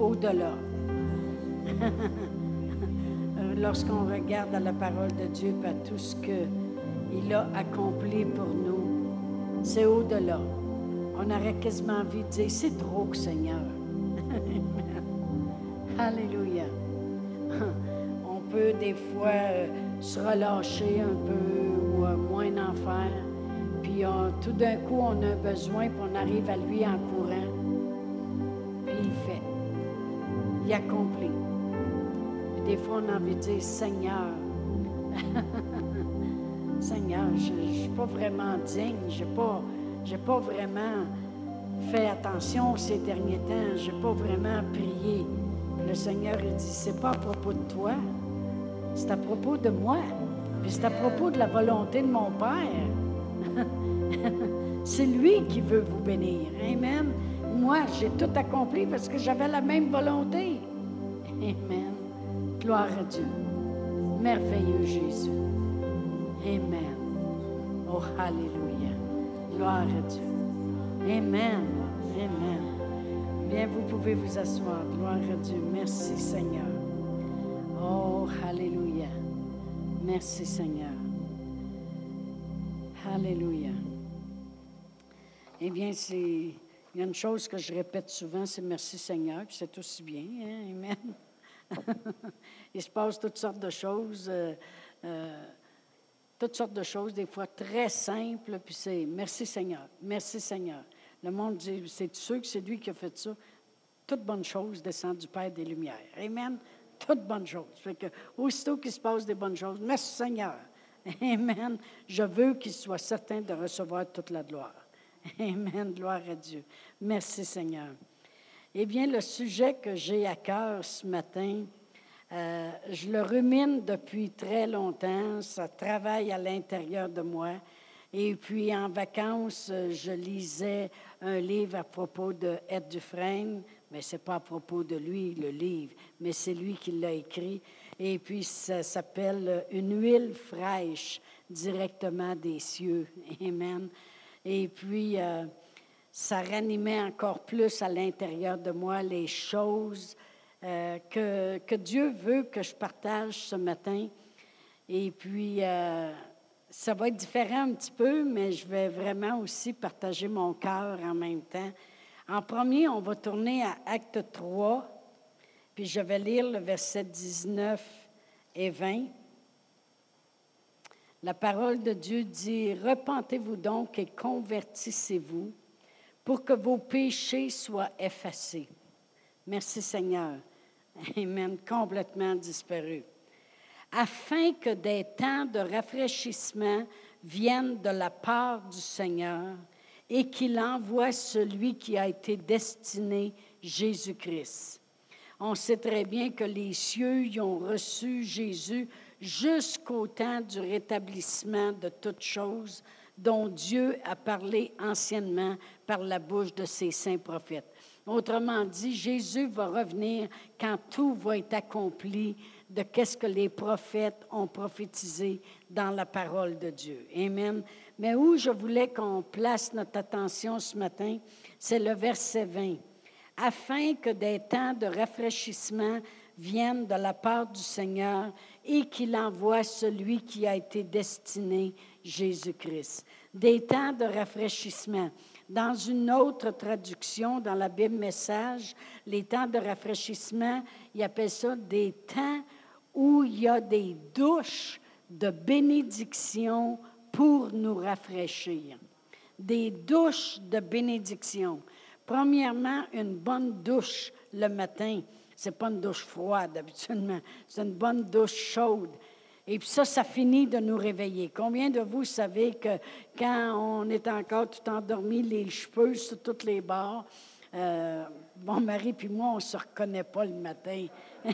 au-delà. Lorsqu'on regarde à la parole de Dieu, à tout ce qu'il a accompli pour nous, c'est au-delà. On aurait quasiment envie de dire, c'est trop, Seigneur. Alléluia. On peut des fois euh, se relâcher un peu ou euh, moins en faire. Puis tout d'un coup, on a besoin, puis on arrive à lui en courant. Il accomplit. Puis des fois, on a envie de dire Seigneur. Seigneur, je ne suis pas vraiment digne. Je n'ai pas, pas vraiment fait attention ces derniers temps. Je n'ai pas vraiment prié. le Seigneur, il dit c'est pas à propos de toi, c'est à propos de moi. Puis c'est à propos de la volonté de mon Père. c'est lui qui veut vous bénir. Amen. Moi, j'ai tout accompli parce que j'avais la même volonté. Amen. Gloire à Dieu. Merveilleux Jésus. Amen. Oh, Alléluia. Gloire à Dieu. Amen. Amen. Bien, vous pouvez vous asseoir. Gloire à Dieu. Merci Seigneur. Oh, Alléluia. Merci Seigneur. Alléluia. Eh bien, c'est, il y a une chose que je répète souvent, c'est merci Seigneur, puis c'est aussi bien. Hein? Amen. il se passe toutes sortes de choses, euh, euh, toutes sortes de choses, des fois très simples, puis c'est merci Seigneur, merci Seigneur. Le monde dit, c'est sûr que c'est lui qui a fait ça. Toute bonne chose descend du Père des Lumières. Amen toutes bonnes choses. Fait que, aussitôt qu'il se passe des bonnes choses, merci Seigneur. Amen. Je veux qu'il soit certain de recevoir toute la gloire. Amen. Gloire à Dieu. Merci Seigneur. Eh bien, le sujet que j'ai à cœur ce matin, euh, je le rumine depuis très longtemps. Ça travaille à l'intérieur de moi. Et puis, en vacances, je lisais un livre à propos de Ed Dufresne, mais ce n'est pas à propos de lui, le livre, mais c'est lui qui l'a écrit. Et puis, ça s'appelle Une huile fraîche directement des cieux. Amen. Et puis, euh, ça ranimait encore plus à l'intérieur de moi les choses euh, que, Dieu veut que je partage ce matin. Et puis, euh, ça va être différent un petit peu, mais je vais vraiment aussi partager mon cœur en même temps en premier, on va tourner à Acte 3, puis je vais lire le verset 19 et 20. La parole de Dieu dit, Repentez-vous donc et convertissez-vous pour que vos péchés soient effacés. Merci Seigneur. Amen. Complètement disparu. Afin que des temps de rafraîchissement viennent de la part du Seigneur et qu'il envoie celui qui a été destiné, Jésus-Christ. On sait très bien que les cieux y ont reçu Jésus jusqu'au temps du rétablissement de toutes choses dont Dieu a parlé anciennement par la bouche de ses saints prophètes. Autrement dit, Jésus va revenir quand tout va être accompli de qu'est-ce que les prophètes ont prophétisé dans la parole de Dieu. Amen. Mais où je voulais qu'on place notre attention ce matin, c'est le verset 20. Afin que des temps de rafraîchissement viennent de la part du Seigneur et qu'il envoie celui qui a été destiné, Jésus-Christ. Des temps de rafraîchissement. Dans une autre traduction, dans la Bible Message, les temps de rafraîchissement, il appelle ça des temps où il y a des douches de bénédiction pour nous rafraîchir. Des douches de bénédiction. Premièrement, une bonne douche le matin. Ce n'est pas une douche froide habituellement, c'est une bonne douche chaude. Et puis ça, ça finit de nous réveiller. Combien de vous savez que quand on est encore tout endormi, les cheveux sur toutes les bords, euh, mon mari puis moi, on ne se reconnaît pas le matin.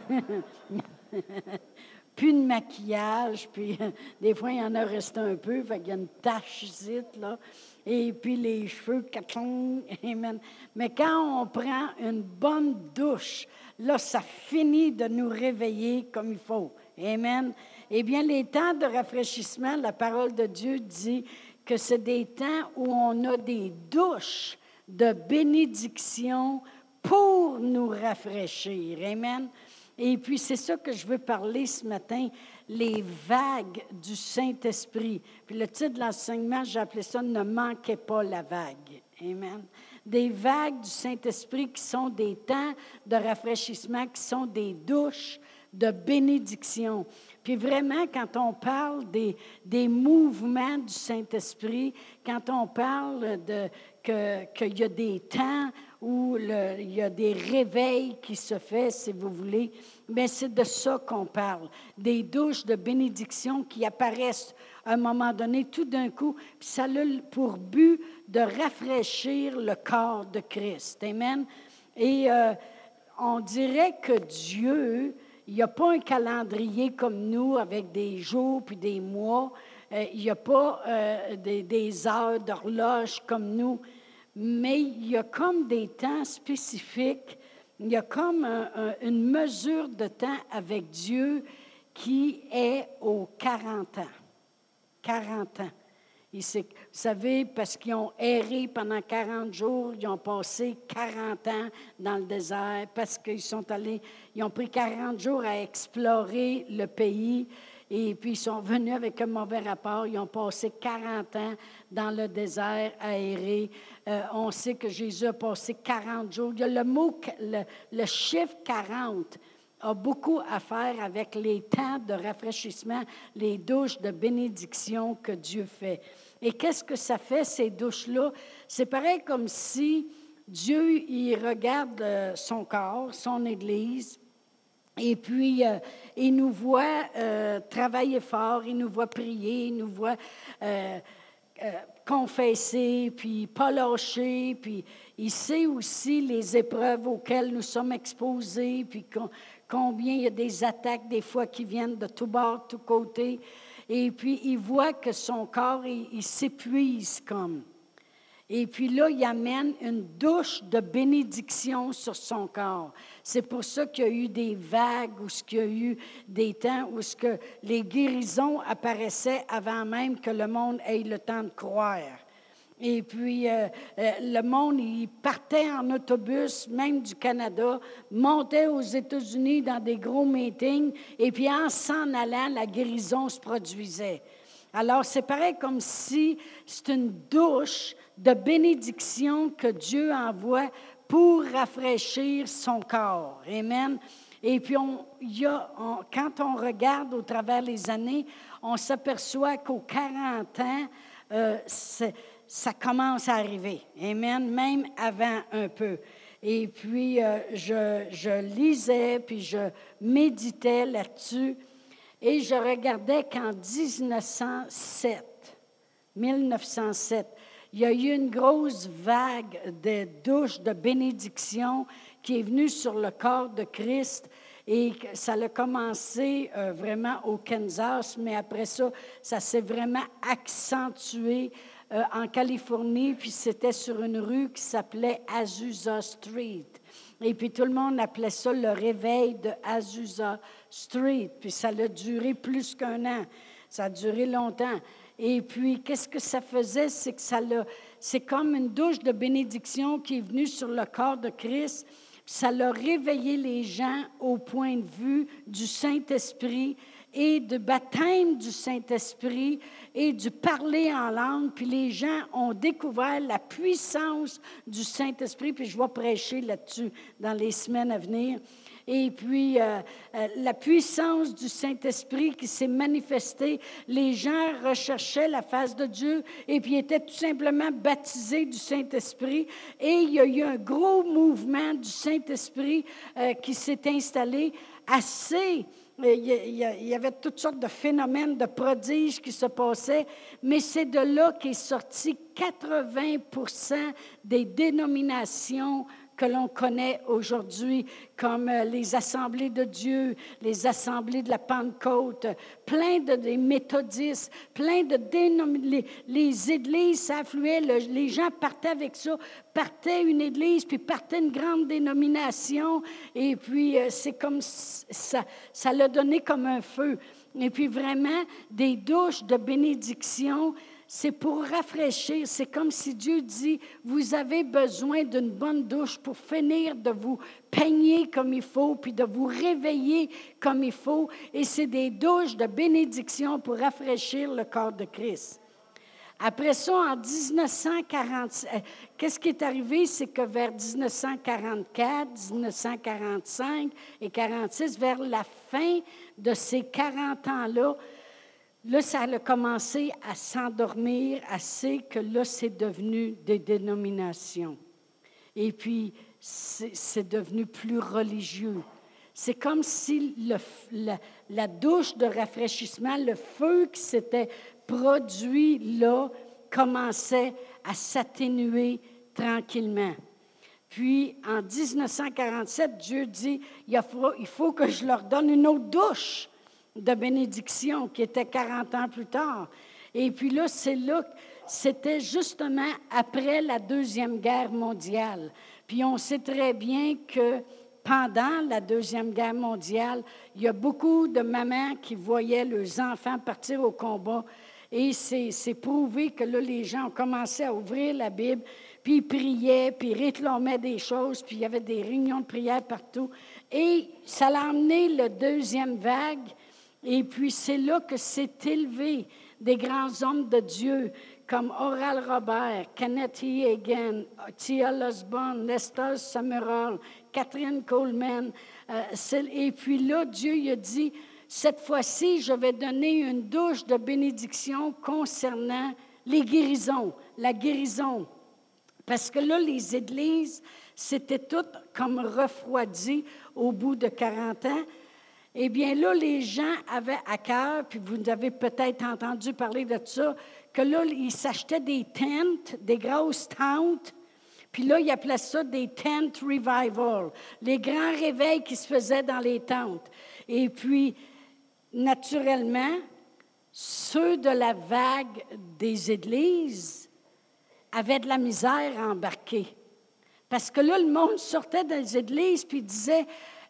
plus de maquillage, puis des fois, il y en a resté un peu, fait qu'il y a une tache ici, là, et puis les cheveux, amen. Mais quand on prend une bonne douche, là, ça finit de nous réveiller comme il faut. Amen. Eh bien, les temps de rafraîchissement, la parole de Dieu dit que c'est des temps où on a des douches de bénédiction pour nous rafraîchir. Amen. Et puis, c'est ça que je veux parler ce matin, les vagues du Saint-Esprit. Puis le titre de l'enseignement, j'ai appelé ça Ne manquez pas la vague. Amen. Des vagues du Saint-Esprit qui sont des temps de rafraîchissement, qui sont des douches de bénédiction. Puis vraiment, quand on parle des, des mouvements du Saint-Esprit, quand on parle de qu'il y a des temps où il y a des réveils qui se font, si vous voulez. Mais c'est de ça qu'on parle, des douches de bénédiction qui apparaissent à un moment donné, tout d'un coup, puis ça a pour but de rafraîchir le corps de Christ. Amen. Et euh, on dirait que Dieu, il n'y a pas un calendrier comme nous avec des jours puis des mois. Euh, il n'y a pas euh, des, des heures d'horloge comme nous mais il y a comme des temps spécifiques, il y a comme une mesure de temps avec Dieu qui est aux 40 ans. 40 ans. vous savez, parce qu'ils ont erré pendant 40 jours, ils ont passé 40 ans dans le désert, parce qu'ils sont allés, ils ont pris 40 jours à explorer le pays. Et puis, ils sont venus avec un mauvais rapport. Ils ont passé 40 ans dans le désert aéré. Euh, on sait que Jésus a passé 40 jours. Il y a le mot, le chiffre 40 a beaucoup à faire avec les temps de rafraîchissement, les douches de bénédiction que Dieu fait. Et qu'est-ce que ça fait, ces douches-là? C'est pareil comme si Dieu, il regarde euh, son corps, son Église, et puis, euh, il nous voit euh, travailler fort, il nous voit prier, il nous voit confesser, puis pas lâcher, puis il sait aussi les épreuves auxquelles nous sommes exposés, puis combien il y a des attaques des fois qui viennent de tous bords, de tous côtés. Et puis, il voit que son corps, il s'épuise comme. Et puis là, il amène une douche de bénédiction sur son corps. C'est pour ça qu'il y a eu des vagues ou qu'il y a eu des temps où ce que les guérisons apparaissaient avant même que le monde ait le temps de croire. Et puis, euh, euh, le monde, il partait en autobus, même du Canada, montait aux États-Unis dans des gros meetings, et puis en s'en allant, la guérison se produisait. Alors, c'est pareil comme si c'est une douche de bénédiction que Dieu envoie pour rafraîchir son corps. Amen. Et puis, on, y a, quand on regarde au travers les années, on s'aperçoit qu'aux 40 ans, euh, ça commence à arriver. Amen. Même avant un peu. Et puis, euh, je, lisais, puis je méditais là-dessus. Et je regardais qu'en 1907, 1907, il y a eu une grosse vague de douches de bénédiction qui est venue sur le corps de Christ. Et ça a commencé euh, vraiment au Kansas, mais après ça, ça s'est vraiment accentué euh, en Californie, puis c'était sur une rue qui s'appelait Azusa Street. Et puis tout le monde appelait ça le réveil de Azusa Street. Puis ça a duré plus qu'un an. Ça a duré longtemps. Et puis, qu'est-ce que ça faisait? C'est que ça c'est comme une douche de bénédiction qui est venue sur le corps de Christ. Ça l'a réveillé les gens au point de vue du Saint-Esprit et du baptême du Saint-Esprit et du parler en langue. Puis les gens ont découvert la puissance du Saint-Esprit. Puis je vais prêcher là-dessus dans les semaines à venir et puis euh, euh, la puissance du Saint-Esprit qui s'est manifestée. Les gens recherchaient la face de Dieu et puis étaient tout simplement baptisés du Saint-Esprit. Et il y a eu un gros mouvement du Saint-Esprit euh, qui s'est installé assez il y avait toutes sortes de phénomènes, de prodiges qui se passaient, mais c'est de là qu'est sorti 80% des dénominations que l'on connaît aujourd'hui, comme euh, les assemblées de Dieu, les assemblées de la Pentecôte, plein de méthodistes, plein de dénominations. Les, églises s'affluaient, les gens partaient avec ça, partaient une église, puis partaient une grande dénomination, et puis euh, c'est comme ça, ça l'a donné comme un feu. Et puis vraiment, des douches de bénédiction c'est pour rafraîchir. C'est comme si Dieu dit, vous avez besoin d'une bonne douche pour finir de vous peigner comme il faut, puis de vous réveiller comme il faut. Et c'est des douches de bénédiction pour rafraîchir le corps de Christ. Après ça, en 1940, euh, qu'est-ce qui est arrivé? C'est que vers 1944, 1945 et 46, vers la fin de ces 40 ans-là, là, ça a commencé à s'endormir assez que là, c'est devenu des dénominations. Et puis, c'est devenu plus religieux. C'est comme si la, douche de rafraîchissement, le feu qui s'était produit là commençait à s'atténuer tranquillement. Puis en 1947, Dieu dit, il faut, il faut que je leur donne une autre douche de bénédiction qui était 40 ans plus tard. Et puis là, c'est là, c'était justement après la Deuxième Guerre mondiale. Puis on sait très bien que pendant la Deuxième Guerre mondiale, il y a beaucoup de mamans qui voyaient leurs enfants partir au combat et c'est prouvé que là, les gens ont commencé à ouvrir la Bible, puis ils priaient, puis ils réclamaient des choses, puis il y avait des réunions de prière partout. Et ça l'a amené le deuxième vague. Et puis c'est là que s'est élevé des grands hommes de Dieu comme Oral Robert, Kenneth E. T.L. Osborne, Lester Summerall, Catherine Coleman. Euh, et puis là, Dieu a dit, cette fois-ci, je vais donner une douche de bénédiction concernant les guérisons, la guérison. Parce que là, les églises, c'était toutes comme refroidies au bout de 40 ans. Eh bien, là, les gens avaient à cœur, puis vous avez peut-être entendu parler de ça, que là, ils s'achetaient des tentes, des grosses tentes, puis là, ils appelaient ça des tent revival, les grands réveils qui se faisaient dans les tentes. Et puis, naturellement, ceux de la vague des églises avaient de la misère à embarquer. Parce que là, le monde sortait des églises puis disait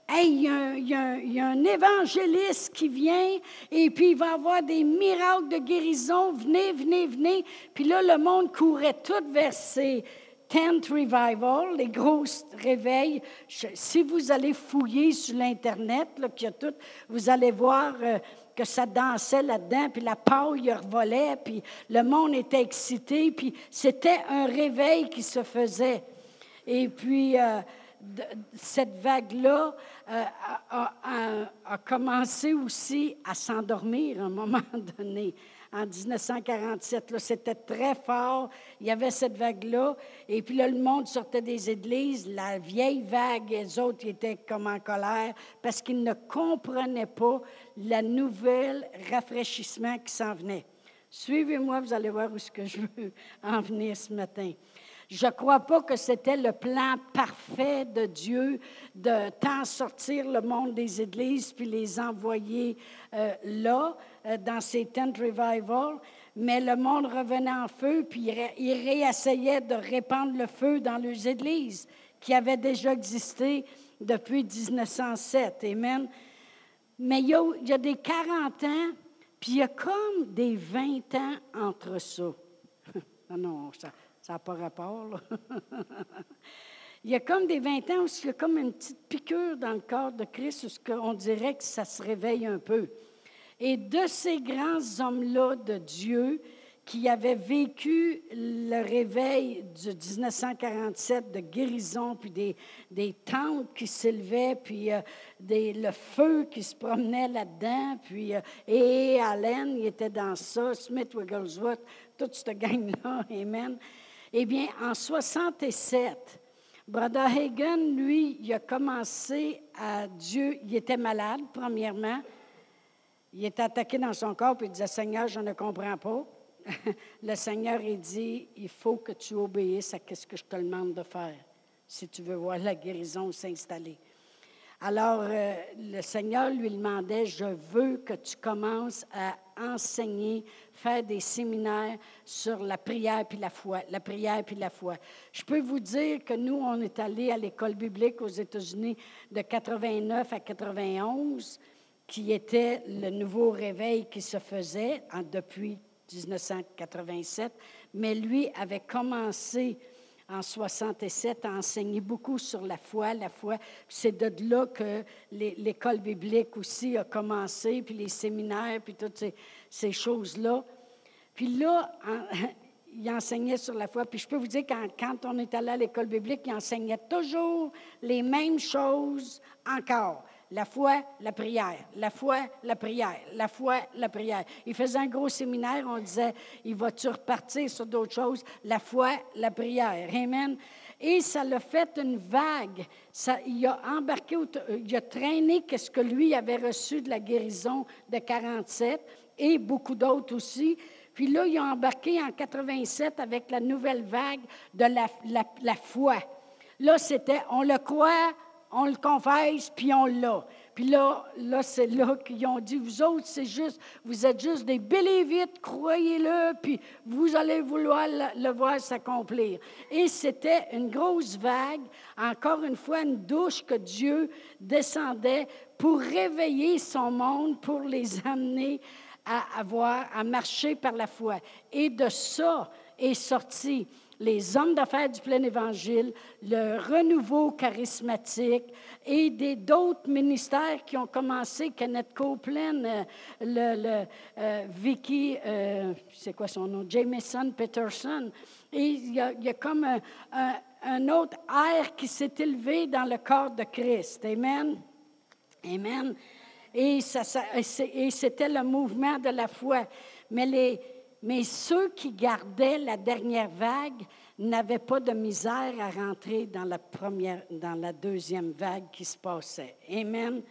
Hey, il y, a un, évangéliste qui vient et puis il va avoir des miracles de guérison. Venez, venez, venez. Puis là, le monde courait tout vers ces tent revival, les grosses réveils. si vous allez fouiller sur l'Internet, tout, vous allez voir euh, que ça dansait là-dedans, puis la paille revolait, puis le monde était excité, puis c'était un réveil qui se faisait. Et puis, euh, cette vague-là euh, a, commencé aussi à s'endormir à un moment donné en 1947. C'était très fort. Il y avait cette vague-là. Et puis là, le monde sortait des églises. La vieille vague, les autres étaient comme en colère parce qu'ils ne comprenaient pas la nouvelle rafraîchissement qui s'en venait. Suivez-moi, vous allez voir où ce que je veux en venir ce matin. Je ne crois pas que c'était le plan parfait de Dieu de tant sortir le monde des églises puis les envoyer euh, là, euh, dans ces tent revival, mais le monde revenait en feu puis il réessayait de répandre le feu dans les églises qui avaient déjà existé depuis 1907. Amen. Mais il y, a, des 40 ans, puis il y a comme des 20 ans entre ça. non, non, ça ça n'a pas rapport. il y a comme des 20 ans où il y a comme une petite piqûre dans le corps de Christ, où on dirait que ça se réveille un peu. Et de ces grands hommes-là de Dieu qui avaient vécu le réveil de 1947 de guérison, puis des, des tentes qui s'élevaient, puis euh, le feu qui se promenait là-dedans, puis euh, et Allen, il était dans ça, Smith Wigglesworth, toute cette gang-là, Amen. Eh bien, en 67, Brother Hagen, lui, il a commencé à Dieu, il était malade, premièrement. Il était attaqué dans son corps, puis il disait, Seigneur, je ne comprends pas. le Seigneur, il dit, il faut que tu obéisses à ce que je te demande de faire, si tu veux voir la guérison s'installer. Alors, euh, le Seigneur lui demandait, je veux que tu commences à enseigner, faire des séminaires sur la prière puis la foi, la prière puis la foi. Je peux vous dire que nous, on est allé à l'école biblique aux États-Unis de 89 à 91, qui était le nouveau réveil qui se faisait depuis 1987, mais lui avait commencé en 67 à enseigner beaucoup sur la foi. La foi, c'est de là que l'école biblique aussi a commencé, puis les séminaires, puis toutes ces, ces choses-là. Puis là, il enseignait sur la foi. Puis je peux vous dire, quand, quand on est allé à l'école biblique, il enseignait toujours les mêmes choses encore. La foi, la prière. La foi, la prière. La foi, la prière. Il faisait un gros séminaire, on disait, il va-tu repartir sur d'autres choses? La foi, la prière. Amen. Et ça l'a fait une vague. Il a embarqué, il a traîné ce que lui avait reçu de la guérison de 47 et beaucoup d'autres aussi. Puis là, il a embarqué en 87 avec la nouvelle vague de la, la, la foi. Là, c'était on le croit, on le confesse, puis on l'a. Puis là, là c'est là qu'ils ont dit, vous autres, c'est juste, vous êtes juste des vite, croyez-le, puis vous allez vouloir le, voir s'accomplir. Et c'était une grosse vague, encore une fois, une douche que Dieu descendait pour réveiller son monde, pour les amener à avoir, à marcher par la foi. Et de ça est sorti les hommes d'affaires du plein évangile, le renouveau charismatique et d'autres ministères qui ont commencé, Kenneth Copeland, euh, le, euh, Vicky, euh, c'est quoi son nom, Jameson Peterson. Et il y a, comme un, autre air qui s'est élevé dans le corps de Christ. Amen. Amen. Et, et c'était le mouvement de la foi. Mais les, mais ceux qui gardaient la dernière vague n'avaient pas de misère à rentrer dans la, première, dans la deuxième vague qui se passait. Amen.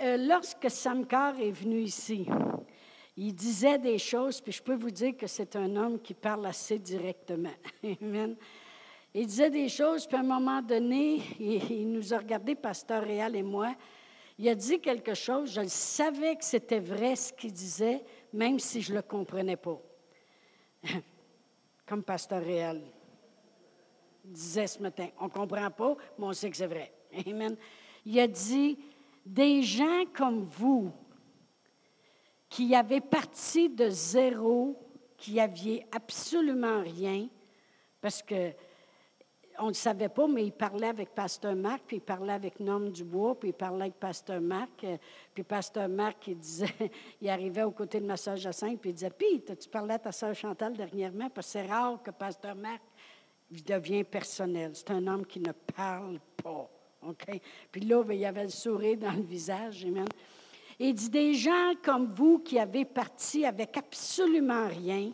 Euh, lorsque Samkar est venu ici, il disait des choses, puis je peux vous dire que c'est un homme qui parle assez directement. Amen. Il disait des choses, puis à un moment donné, il, nous a regardé, Pasteur Réal et moi. Il a dit quelque chose, je savais que c'était vrai ce qu'il disait, même si je ne le comprenais pas. Comme Pasteur Réal disait ce matin, on ne comprend pas, mais on sait que c'est vrai. Amen. Il a dit, des gens comme vous, qui avez parti de zéro, qui aviez absolument rien, parce que on ne savait pas, mais il parlait avec Pasteur Marc, puis il parlait avec Norme Dubois, puis il parlait avec Pasteur Marc. Euh, puis Pasteur Marc, il disait, il arrivait aux côtés de ma soeur Jacinthe, puis il disait, puis, tu parlais à ta soeur Chantal dernièrement, parce que c'est rare que Pasteur Marc devient personnel. C'est un homme qui ne parle pas. OK? Puis là, ben, il y avait le sourire dans le visage. Amen. il dit, des gens comme vous qui avez parti avec absolument rien,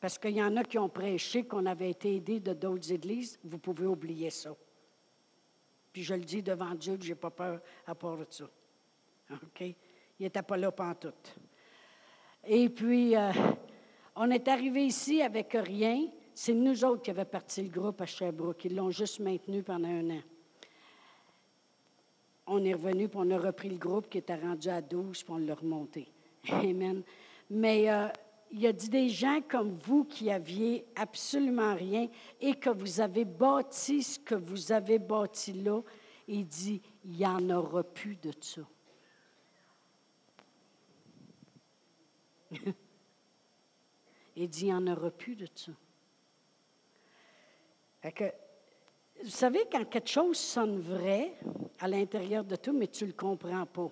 parce qu'il y en a qui ont prêché qu'on avait été aidés de d'autres églises. Vous pouvez oublier ça. Puis je le dis devant Dieu, je n'ai pas peur à part de ça. OK? Il n'était pas là tout. Et puis, euh, on est arrivé ici avec rien. C'est nous autres qui avions parti le groupe à Sherbrooke. Ils l'ont juste maintenu pendant un an. On est revenu, puis on a repris le groupe qui était rendu à 12, puis on l'a remonté. Amen. Mais euh, il a dit des gens comme vous qui aviez absolument rien et que vous avez bâti ce que vous avez bâti là. Il dit, il n'y en aura plus de ça. il dit, il n'y en aura plus de ça. que, vous savez, quand quelque chose sonne vrai à l'intérieur de toi, mais tu ne le comprends pas.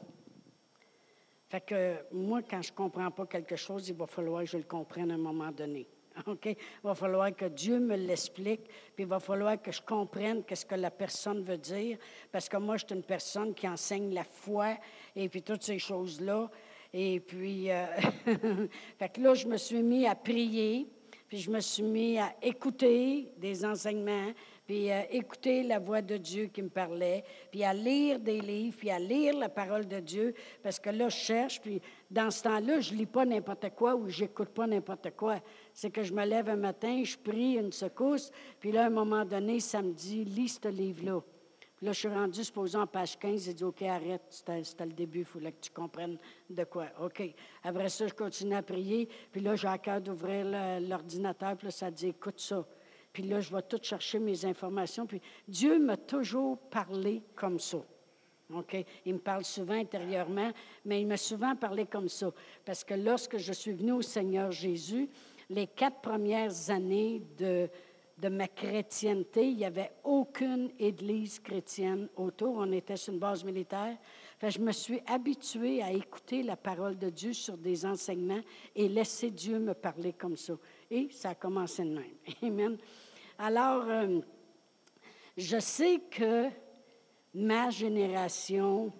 Fait que moi, quand je ne comprends pas quelque chose, il va falloir que je le comprenne à un moment donné. OK? Il va falloir que Dieu me l'explique, puis il va falloir que je comprenne qu'est-ce que la personne veut dire, parce que moi, je suis une personne qui enseigne la foi et puis toutes ces choses-là. Et puis, euh, fait que là, je me suis mis à prier, puis je me suis mis à écouter des enseignements, puis à écouter la voix de Dieu qui me parlait, puis à lire des livres, puis à lire la parole de Dieu, parce que là, je cherche, puis dans ce temps-là, je lis pas n'importe quoi ou j'écoute pas n'importe quoi. C'est que je me lève un matin, je prie une secousse, puis là, à un moment donné, ça me dit, lis ce livre-là. Puis là, je suis rendu, supposons, en page 15, j'ai dit, OK, arrête, c'était le début, il fallait que tu comprennes de quoi. OK. Après ça, je continue à prier, puis là, j'ai à cœur d'ouvrir l'ordinateur, puis là, ça dit, écoute ça. Puis là, je vais tout chercher mes informations. Puis Dieu m'a toujours parlé comme ça. OK? Il me parle souvent intérieurement, mais il m'a souvent parlé comme ça. Parce que lorsque je suis venue au Seigneur Jésus, les quatre premières années de, de ma chrétienté, il n'y avait aucune église chrétienne autour. On était sur une base militaire. je me suis habituée à écouter la parole de Dieu sur des enseignements et laisser Dieu me parler comme ça. Et ça a commencé de même. Amen. Alors, euh, je sais que ma génération,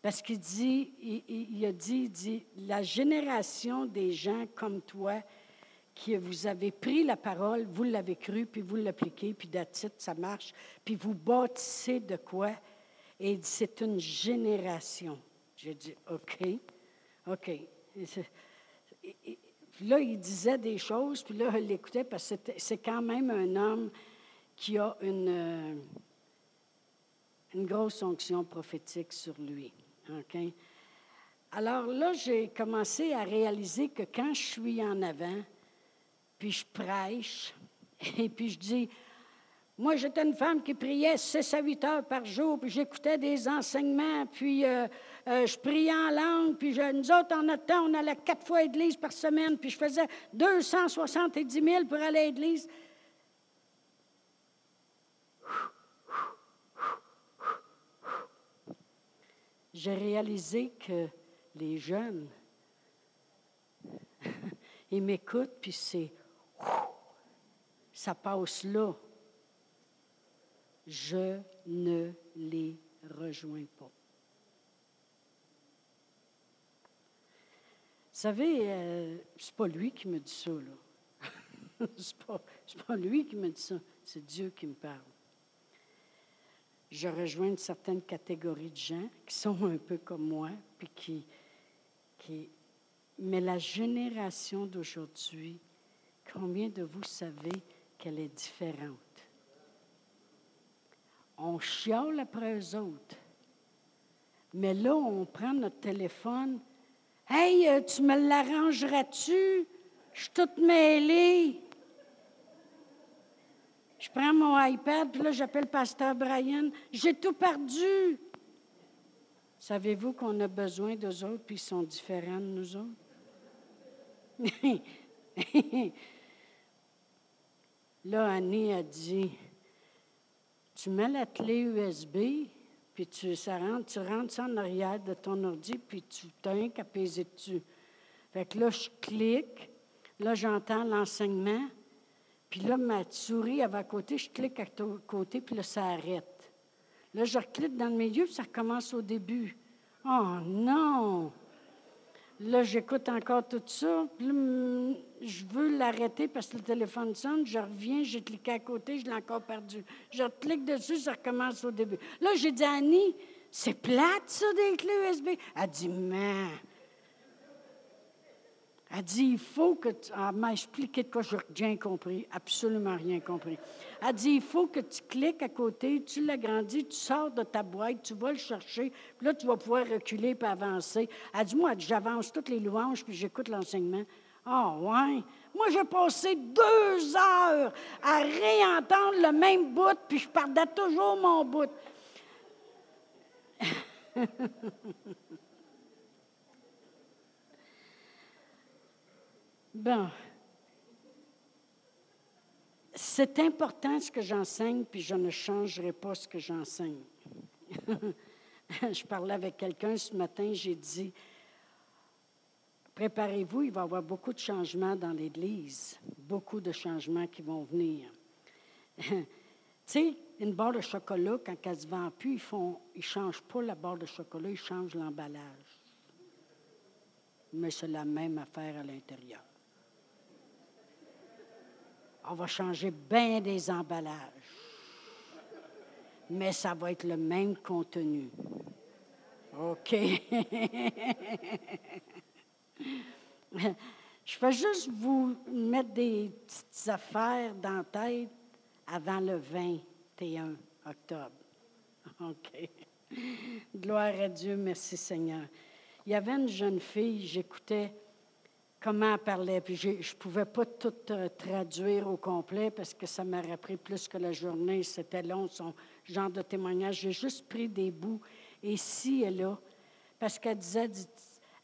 parce qu'il dit, il, a dit, il dit, la génération des gens comme toi, qui vous avez pris la parole, vous l'avez cru, puis vous l'appliquez, puis d'attitude, ça marche, puis vous bâtissez de quoi? Et c'est une génération. J'ai dit, OK, OK. Là, il disait des choses, puis là, elle l'écoutait, parce que c'est quand même un homme qui a une, euh, grosse onction prophétique sur lui. Alors là, j'ai commencé à réaliser que quand je suis en avant, puis je prêche, et puis je dis, moi, j'étais une femme qui priait 6 à 8 heures par jour, puis j'écoutais des enseignements, puis euh, euh, je priais en langue, puis nous autres, en notre temps, on allait quatre fois à l'église par semaine, puis je faisais 270 000 pour aller à l'église. J'ai réalisé que les jeunes, ils m'écoutent, puis c'est ça passe là. Je ne les rejoins pas. Vous savez, euh, c'est pas lui qui me dit ça, là. c'est pas, lui qui me dit ça, c'est Dieu qui me parle. Je rejoins une certaine catégorie de gens qui sont un peu comme moi, puis qui mais la génération d'aujourd'hui, combien de vous savez qu'elle est différente? On chiale après eux autres. Mais là, on prend notre téléphone. Hey, euh, tu me l'arrangeras-tu? Je suis toute mêlée. Je prends mon iPad, puis là, j'appelle Pasteur Brian. J'ai tout perdu. Savez-vous qu'on a besoin d'eux autres, puis ils sont différents de nous autres? Là, Annie a dit, tu mets la clé USB, puis tu, ça tu rentres ça en arrière de ton ordi, puis tu t'as qu'à peser dessus. Fait que là, je clique, là, j'entends l'enseignement, puis là, ma souris, elle va à côté, je clique à côté, puis là, ça arrête. Là, je reclique dans le milieu, puis ça recommence au début. Oh non! Là, j'écoute encore tout ça. Puis je veux l'arrêter parce que le téléphone sonne. Je reviens, j'ai cliqué à côté, je l'ai encore perdu. Je clique dessus, ça recommence au début. Là, j'ai dit à Annie, c'est plate, ça, des clés USB. Elle dit, mais. Elle dit, il faut que tu. Elle m'a expliqué de quoi je n'ai rien compris, absolument rien compris. Elle dit, il faut que tu cliques à côté, tu l'agrandis, tu sors de ta boîte, tu vas le chercher, puis là, tu vas pouvoir reculer puis avancer. Elle dit, moi, j'avance toutes les louanges, puis j'écoute l'enseignement. Ah, oh, ouais. Moi, j'ai passé deux heures à réentendre le même bout, puis je perdais toujours mon bout. Bon. C'est important ce que j'enseigne, puis je ne changerai pas ce que j'enseigne. je parlais avec quelqu'un ce matin, j'ai dit, préparez-vous, il va y avoir beaucoup de changements dans l'Église, beaucoup de changements qui vont venir. tu sais, une barre de chocolat, quand elle se vend plus, ils ne ils changent pas la barre de chocolat, ils changent l'emballage. Mais c'est la même affaire à l'intérieur on va changer bien des emballages. Mais ça va être le même contenu. OK. Je vais juste vous mettre des petites affaires dans tête avant le 21 octobre. OK. Gloire à Dieu, merci Seigneur. Il y avait une jeune fille, j'écoutais comment elle parlait. Puis je ne pouvais pas tout euh, traduire au complet parce que ça m'aurait pris plus que la journée. C'était long, son genre de témoignage. J'ai juste pris des bouts ici et là. Parce qu'elle disait,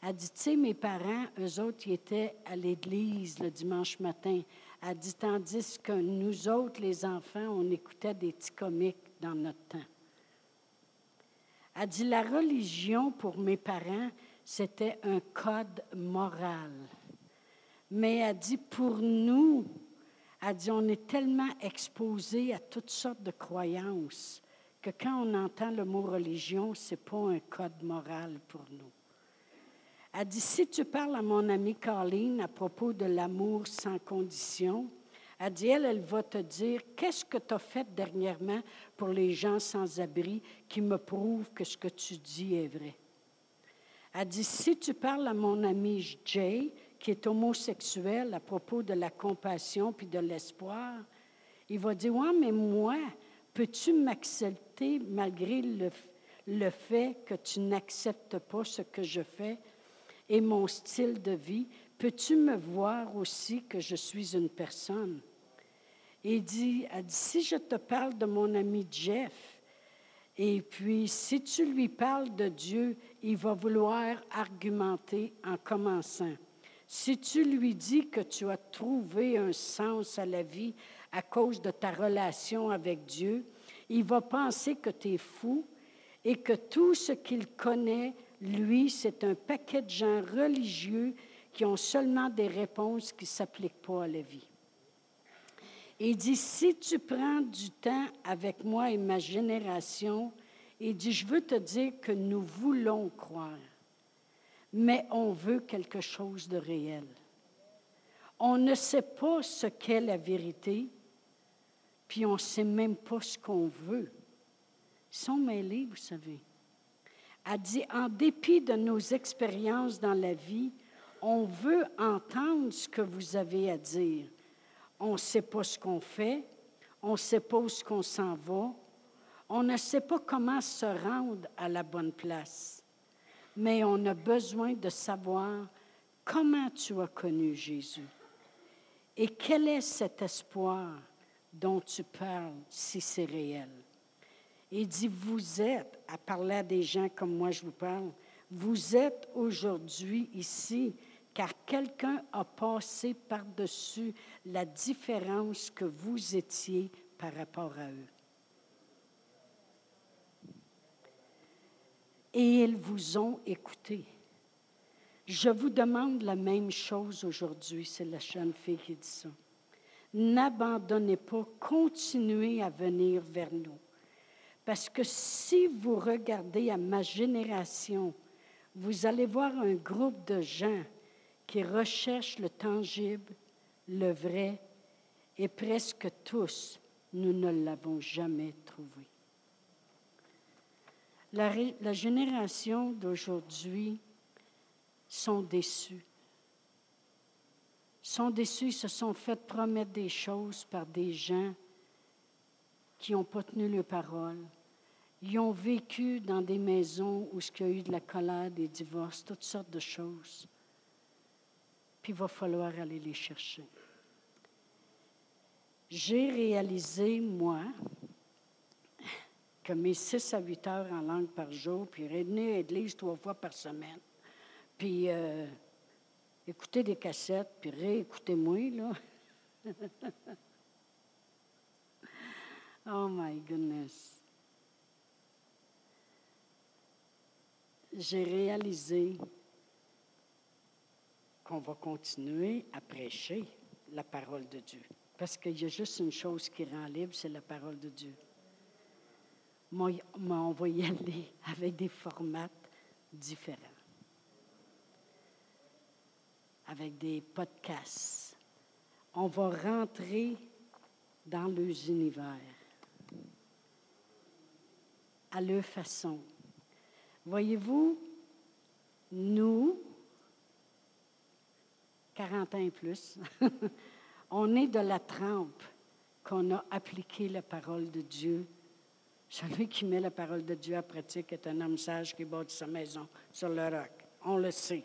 elle dit, tu sais, mes parents, eux autres, ils étaient à l'église le dimanche matin. Elle dit, tandis que nous autres, les enfants, on écoutait des petits comiques dans notre temps. Elle dit, la religion pour mes parents, c'était un code moral. Mais elle dit, pour nous, elle dit, on est tellement exposé à toutes sortes de croyances que quand on entend le mot religion, ce n'est pas un code moral pour nous. Elle dit, si tu parles à mon amie Colleen à propos de l'amour sans condition, elle dit, elle, elle va te dire, qu'est-ce que tu as fait dernièrement pour les gens sans abri qui me prouvent que ce que tu dis est vrai? Elle dit, si tu parles à mon ami Jay, qui est homosexuel, à propos de la compassion puis de l'espoir, il va dire, ouais, mais moi, peux-tu m'accepter malgré le, le fait que tu n'acceptes pas ce que je fais et mon style de vie? Peux-tu me voir aussi que je suis une personne? Il dit, si je te parle de mon ami Jeff, et puis, si tu lui parles de Dieu, il va vouloir argumenter en commençant. Si tu lui dis que tu as trouvé un sens à la vie à cause de ta relation avec Dieu, il va penser que tu es fou et que tout ce qu'il connaît, lui, c'est un paquet de gens religieux qui ont seulement des réponses qui ne s'appliquent pas à la vie. Il dit, si tu prends du temps avec moi et ma génération, il dit, je veux te dire que nous voulons croire, mais on veut quelque chose de réel. On ne sait pas ce qu'est la vérité, puis on ne sait même pas ce qu'on veut. Ils sont mêlés, vous savez. Elle dit, en dépit de nos expériences dans la vie, on veut entendre ce que vous avez à dire on ne sait pas ce qu'on fait, on ne sait pas où ce qu'on s'en va, on ne sait pas comment se rendre à la bonne place, mais on a besoin de savoir comment tu as connu Jésus et quel est cet espoir dont tu parles si c'est réel? Il dit, vous êtes, à parler à des gens comme moi je vous parle, vous êtes aujourd'hui ici car quelqu'un a passé par-dessus la différence que vous étiez par rapport à eux. Et ils vous ont écouté. Je vous demande la même chose aujourd'hui, c'est la jeune fille qui dit ça. N'abandonnez pas, continuez à venir vers nous. Parce que si vous regardez à ma génération, vous allez voir un groupe de gens qui recherchent le tangible, le vrai, et presque tous, nous ne l'avons jamais trouvé. La, génération d'aujourd'hui sont déçus. Sont déçus, ils se sont fait promettre des choses par des gens qui n'ont pas tenu leur parole. Ils ont vécu dans des maisons où il y a eu de la colère, des divorces, toutes sortes de choses puis il va falloir aller les chercher. J'ai réalisé, moi, que mes six à huit heures en langue par jour, puis revenir à l'église trois fois par semaine, puis euh, écouter des cassettes, puis réécouter-moi, là. oh my goodness. J'ai réalisé qu'on va continuer à prêcher la parole de Dieu. Parce qu'il y a juste une chose qui rend libre, c'est la parole de Dieu. On va y aller avec des formats différents. Avec des podcasts. On va rentrer dans leurs univers, à leur façon. Voyez-vous, nous, 40 ans et plus, on est de la trempe qu'on a appliqué la parole de Dieu. Celui qui met la parole de Dieu à pratique est un homme sage qui bâtit sa maison sur le roc. On le sait.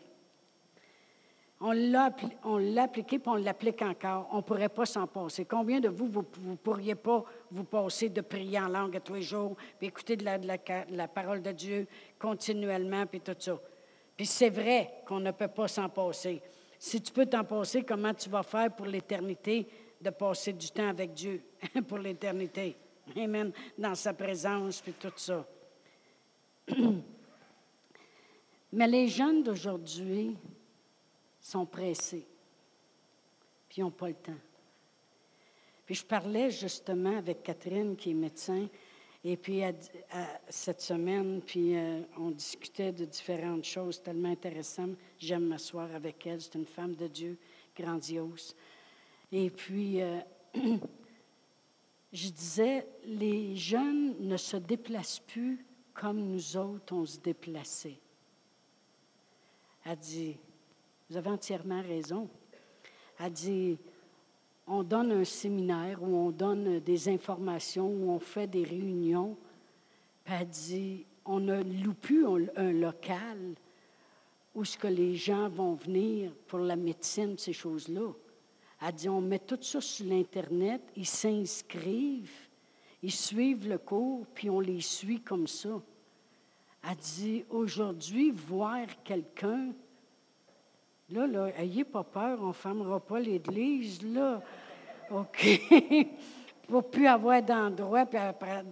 On l'a appliqué, puis on l'applique encore. On ne pourrait pas s'en passer. Combien de vous, vous ne pourriez pas vous passer de prier en langue tous les jours, puis écouter de la, de la parole de Dieu continuellement, puis tout ça? Puis c'est vrai qu'on ne peut pas s'en passer. Si tu peux t'en passer, comment tu vas faire pour l'éternité de passer du temps avec Dieu pour l'éternité? Amen. Dans sa présence, puis tout ça. Mais les jeunes d'aujourd'hui sont pressés, puis ils n'ont pas le temps. Puis je parlais justement avec Catherine, qui est médecin, et puis cette semaine, puis euh, on discutait de différentes choses tellement intéressantes. J'aime m'asseoir avec elle. C'est une femme de Dieu grandiose. Et puis, euh, je disais, les jeunes ne se déplacent plus comme nous autres, on se déplaçait. Elle dit, vous avez entièrement raison. Elle dit, on donne un séminaire où on donne des informations, où on fait des réunions. Puis elle dit, on ne loue un, local où ce que les gens vont venir pour la médecine, ces choses-là. Elle dit, on met tout ça sur l'Internet, ils s'inscrivent, ils suivent le cours, puis on les suit comme ça. Elle dit, aujourd'hui, voir quelqu'un, là, là, ayez pas peur, on ne fermera pas l'Église, là. OK. Pour plus avoir d'endroit, puis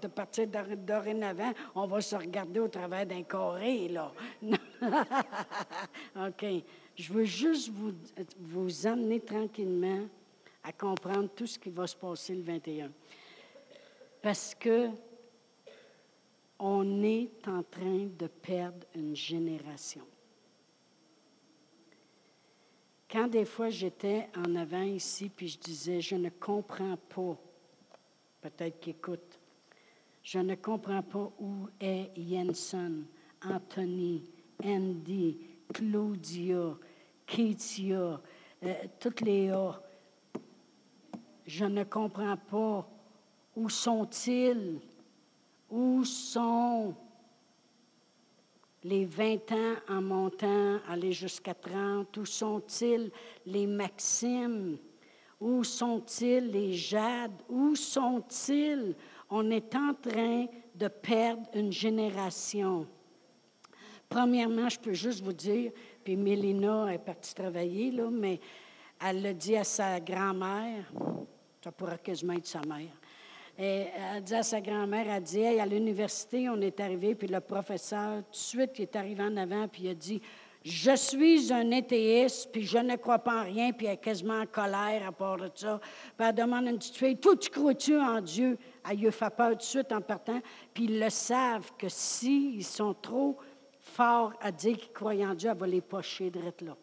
de partir dorénavant, on va se regarder au travers d'un carré, là. OK. Je veux juste vous, vous amener tranquillement à comprendre tout ce qui va se passer le 21. Parce que on est en train de perdre une génération. Quand des fois j'étais en avant ici, puis je disais, je ne comprends pas, peut-être qu'écoute, je ne comprends pas où est Jensen, Anthony, Andy, Claudia, Ketia, euh, toutes les A. Je ne comprends pas. Où sont-ils? Où sont les 20 ans en montant, aller jusqu'à 30? Où sont-ils les Maximes? Où sont-ils les Jades? Où sont-ils? On est en train de perdre une génération. Premièrement, je peux juste vous dire, puis Mélina est partie travailler, là, mais elle l'a dit à sa grand-mère, ça pourra quasiment être sa mère. Et elle dit à sa grand-mère, elle dit, à l'université, on est arrivé, puis le professeur, tout de suite, il est arrivé en avant, puis il a dit, je suis un éthéiste, puis je ne crois pas en rien, puis elle est quasiment en colère à part de ça. Puis elle demande à une petite fille, tout tu crois-tu en Dieu? Elle lui fait peur tout de suite en partant, puis ils le savent que s'ils sont trop fort à dire qu'ils croient en Dieu, elle va les pocher de là.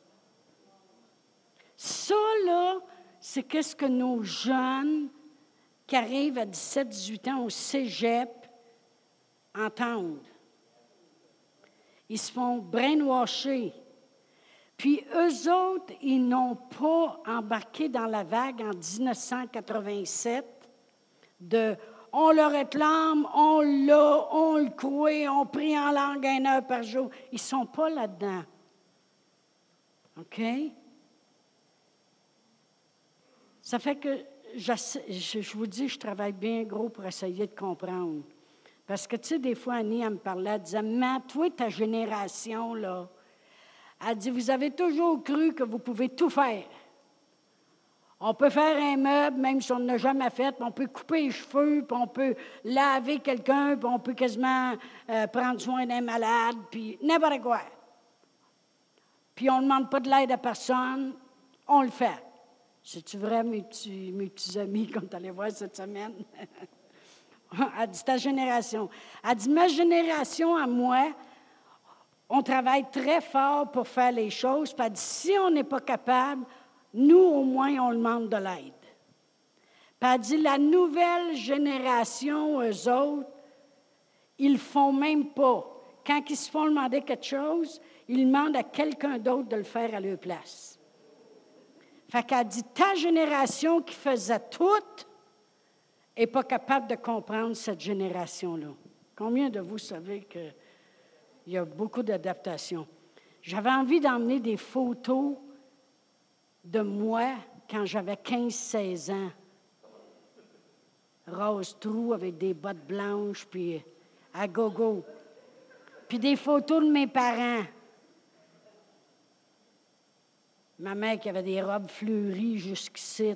Ça, là, c'est qu'est-ce que nos jeunes qui arrivent à 17-18 ans au cégep entendent. Ils se font brainwasher. Puis eux autres, ils n'ont pas embarqué dans la vague en 1987 de on le réclame, on l'a, on le croit, on prie en langue une heure par jour. Ils ne sont pas là-dedans. OK? Ça fait que je, vous dis, je travaille bien gros pour essayer de comprendre. Parce que, tu sais, des fois, Annie, elle me parlait, elle disait, mais toi, ta génération, là, elle dit, vous avez toujours cru que vous pouvez tout faire. On peut faire un meuble, même si on ne l'a jamais fait, on peut couper les cheveux, on peut laver quelqu'un, on peut quasiment euh, prendre soin d'un malade, puis n'importe quoi. Puis on ne demande pas de l'aide à personne, on le fait. C'est-tu vrai, mes petits, mes petits amis, quand tu allais voir cette semaine? Elle dit ta génération. Elle dit ma génération à moi, on travaille très fort pour faire les choses. Puis elle si on n'est pas capable, nous, au moins, on demande de l'aide. Puis elle dit, la nouvelle génération, eux autres, ils ne font même pas. Quand ils se font demander quelque chose, ils demandent à quelqu'un d'autre de le faire à leur place. Fait qu'elle dit, ta génération qui faisait tout n'est pas capable de comprendre cette génération-là. Combien de vous savez qu'il y a beaucoup d'adaptations? J'avais envie d'emmener des photos de moi quand j'avais 15-16 ans. Rose trou avec des bottes blanches, puis à gogo. Puis des photos de mes parents. Ma mère qui avait des robes fleuries jusqu'ici.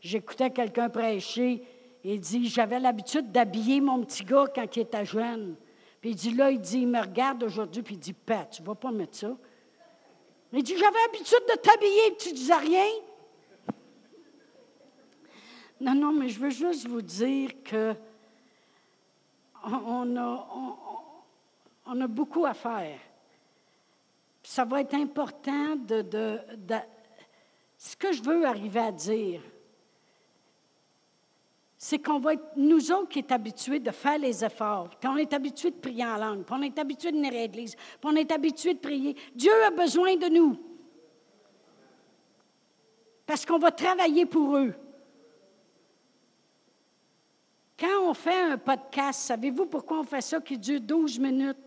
J'écoutais quelqu'un prêcher et dit J'avais l'habitude d'habiller mon petit gars quand il était jeune. Puis il dit Là, il dit Il me regarde aujourd'hui, puis il dit Pat, tu vas pas mettre ça? Il dit J'avais l'habitude de t'habiller, tu ne disais rien. Non, non, mais je veux juste vous dire que on a beaucoup à faire ça va être important de, Ce que je veux arriver à dire, c'est qu'on va être, nous autres qui sommes habitués de faire les efforts, qu'on est habitués de prier en langue, qu'on est habitués de venir à l'église, qu'on est habitués de prier. Dieu a besoin de nous. Parce qu'on va travailler pour eux. Quand on fait un podcast, savez-vous pourquoi on fait ça qui dure 12 minutes?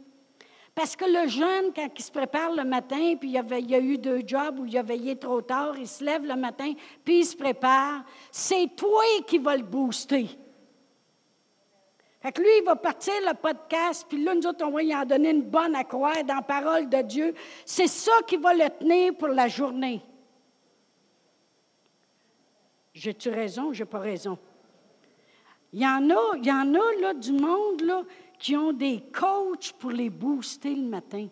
Parce que le jeune, quand il se prépare le matin, puis il, avait, il a eu deux jobs ou il a veillé trop tard, il se lève le matin, puis il se prépare, c'est toi qui vas le booster. Fait que lui, il va partir le podcast, puis là, nous autres, on va lui en donner une bonne à croire dans la parole de Dieu. C'est ça qui va le tenir pour la journée. J'ai-tu raison j'ai pas raison? Il y en a, il y en a là, du monde là, qui ont des coachs pour les booster le matin.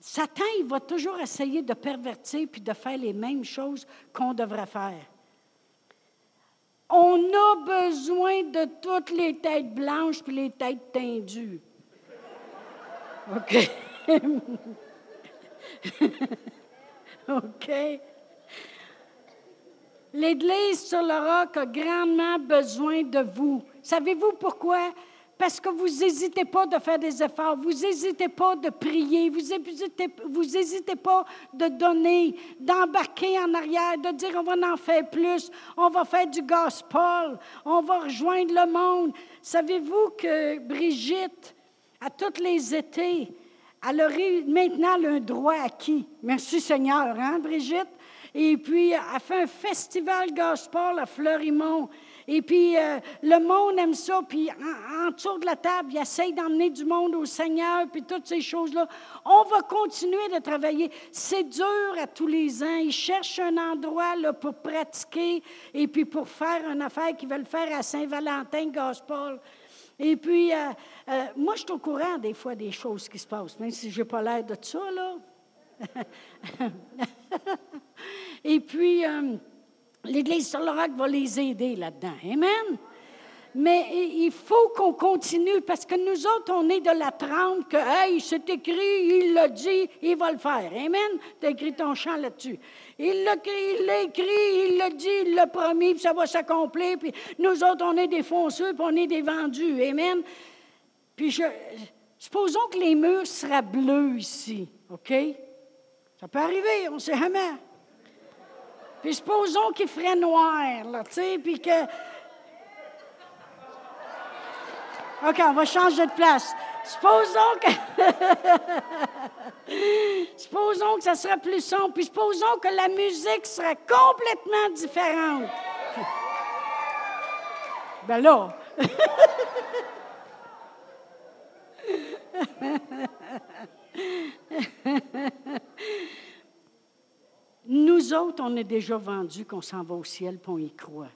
Satan, il va toujours essayer de pervertir puis de faire les mêmes choses qu'on devrait faire. On a besoin de toutes les têtes blanches puis les têtes tendues. OK? OK? L'Église sur le roc a grandement besoin de vous. Savez-vous pourquoi? Parce que vous n'hésitez pas de faire des efforts, vous n'hésitez pas de prier, vous n'hésitez pas de donner, d'embarquer en arrière, de dire on va en faire plus, on va faire du gospel, on va rejoindre le monde. Savez-vous que Brigitte, à tous les étés, elle aurait maintenant un droit acquis. Merci Seigneur, hein, Brigitte? Et puis, elle fait un festival gospel à Fleurimont. Et puis, euh, le monde aime ça. Puis, en, de la table, il essaye d'emmener du monde au Seigneur, puis toutes ces choses-là. On va continuer de travailler. C'est dur à tous les ans. Ils cherchent un endroit pour pratiquer et puis pour faire une affaire qu'ils veulent faire à Saint-Valentin, Gospel. Et puis, euh, euh, moi, je suis au courant des fois des choses qui se passent, même si je n'ai pas l'air de ça, là. et puis, L'Église sur le roc va les aider là-dedans. Amen. Mais il faut qu'on continue parce que nous autres, on est de la trempe que, hey, c'est écrit, il l'a dit, il va le faire. Amen. Tu as écrit ton chant là-dessus. Il l'a écrit, il l'a dit, il l'a promis, puis ça va s'accomplir. Puis nous autres, on est des fonceux, puis on est des vendus. Amen. Puis je, supposons que les murs seraient bleus ici. OK? Ça peut arriver, on sait jamais. Puis supposons qu'il ferait noir, là, tu sais, puis que. OK, on va changer de place. Supposons que. supposons que ça serait plus sombre, puis supposons que la musique serait complètement différente. ben là. Nous autres, on est déjà vendus qu'on s'en va au ciel, puis on y croit.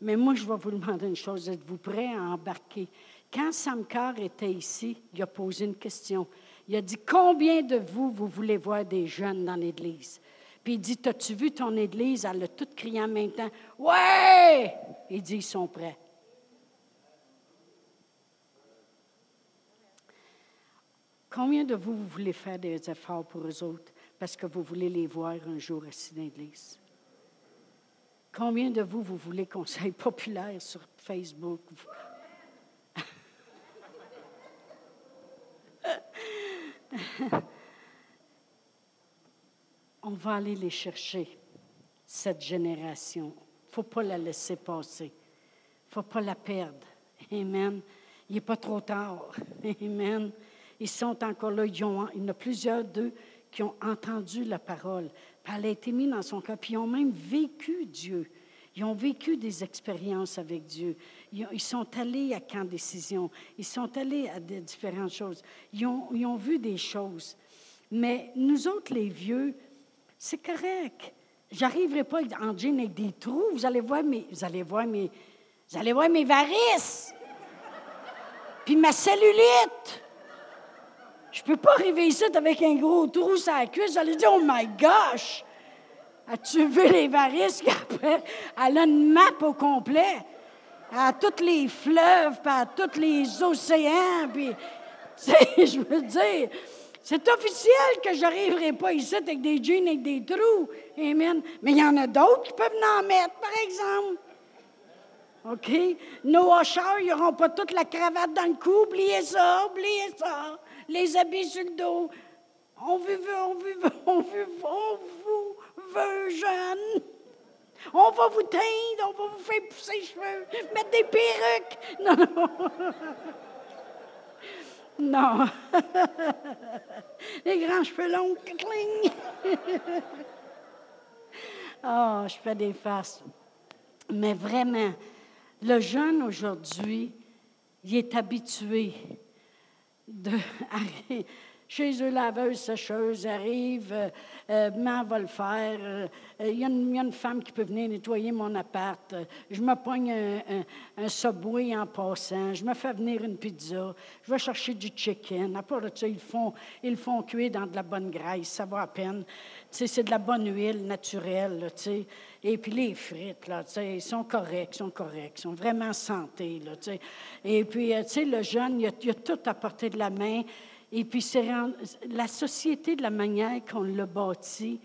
Mais moi, je vais vous demander une chose. Êtes-vous prêts à embarquer? Quand Sam Carr était ici, il a posé une question. Il a dit Combien de vous, vous voulez voir des jeunes dans l'Église? Puis il dit As-tu vu ton Église? Elle a tout crié en même temps Ouais! Il dit Ils sont prêts. Combien de vous, vous voulez faire des efforts pour eux autres? Parce que vous voulez les voir un jour assis dans l'église? Combien de vous, vous voulez qu'on soit populaire sur Facebook? On va aller les chercher, cette génération. Il ne faut pas la laisser passer. Il ne faut pas la perdre. Amen. Il n'est pas trop tard. Amen. Ils sont encore là. il y en a plusieurs d'eux qui ont entendu la parole. Puis elle a été mise dans son cœur. Puis ils ont même vécu Dieu. Ils ont vécu des expériences avec Dieu. Ils, sont allés à Camp Décision. Ils sont allés à des différentes choses. Ils ont, ils ont vu des choses. Mais nous autres, les vieux, c'est correct. J'arriverai pas en jean avec des trous. Vous allez voir mes, vous allez voir mes, vous allez voir mes varices. Puis ma cellulite. Je peux pas arriver ici avec un gros trou sur la cuisse. Allez dire, oh my gosh! As-tu vu les varices qu'après, elle a une map au complet? À tous les fleuves, puis à tous les océans, puis, je veux dire, c'est officiel que je n'arriverai pas ici avec des jeans avec des trous. Amen. Mais il y en a d'autres qui peuvent en mettre, par exemple. OK? Nos hocheurs, ils n'auront pas toute la cravate dans le cou. Oubliez ça, oubliez ça. Les habits sur le dos. On veut, on veut, on veut, on vous veut jeune. On va vous teindre, on va vous faire pousser les cheveux, mettre des perruques. Non, non. Non. Les grands cheveux longs, cling. oh, je fais des faces. Mais vraiment, le jeune aujourd'hui, il est habitué de chez eux, laveuse, sécheuse, arrive, euh, euh, maman va le faire. Euh, il y, a une femme qui peut venir nettoyer mon appart. je me pogne un, un, subway en passant. Je me fais venir une pizza. Je vais chercher du chicken. À ils font, ils font cuire dans de la bonne graisse. Ça va à peine. c'est de la bonne huile naturelle. Et puis les frites, là, ils sont corrects, ils sont corrects, sont vraiment santé. Là, Et puis, sais, le jeune, il a, il a tout à portée de la main. Et puis, la société, de la manière qu'on l'a bâtie,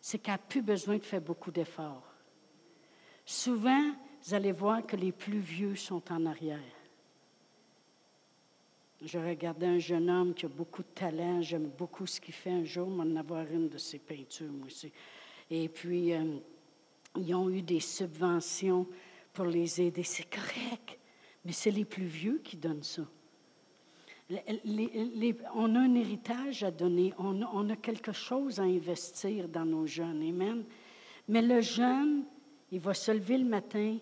c'est qu'elle n'a plus besoin de faire beaucoup d'efforts. Souvent, vous allez voir que les plus vieux sont en arrière. Je regardais un jeune homme qui a beaucoup de talent, j'aime beaucoup ce qu'il fait un jour, m'en avoir une de ses peintures, moi aussi. Et puis, euh, ils ont eu des subventions pour les aider. C'est correct, mais c'est les plus vieux qui donnent ça on a un héritage à donner, on, a quelque chose à investir dans nos jeunes. Amen. Mais le jeune, il va se lever le matin,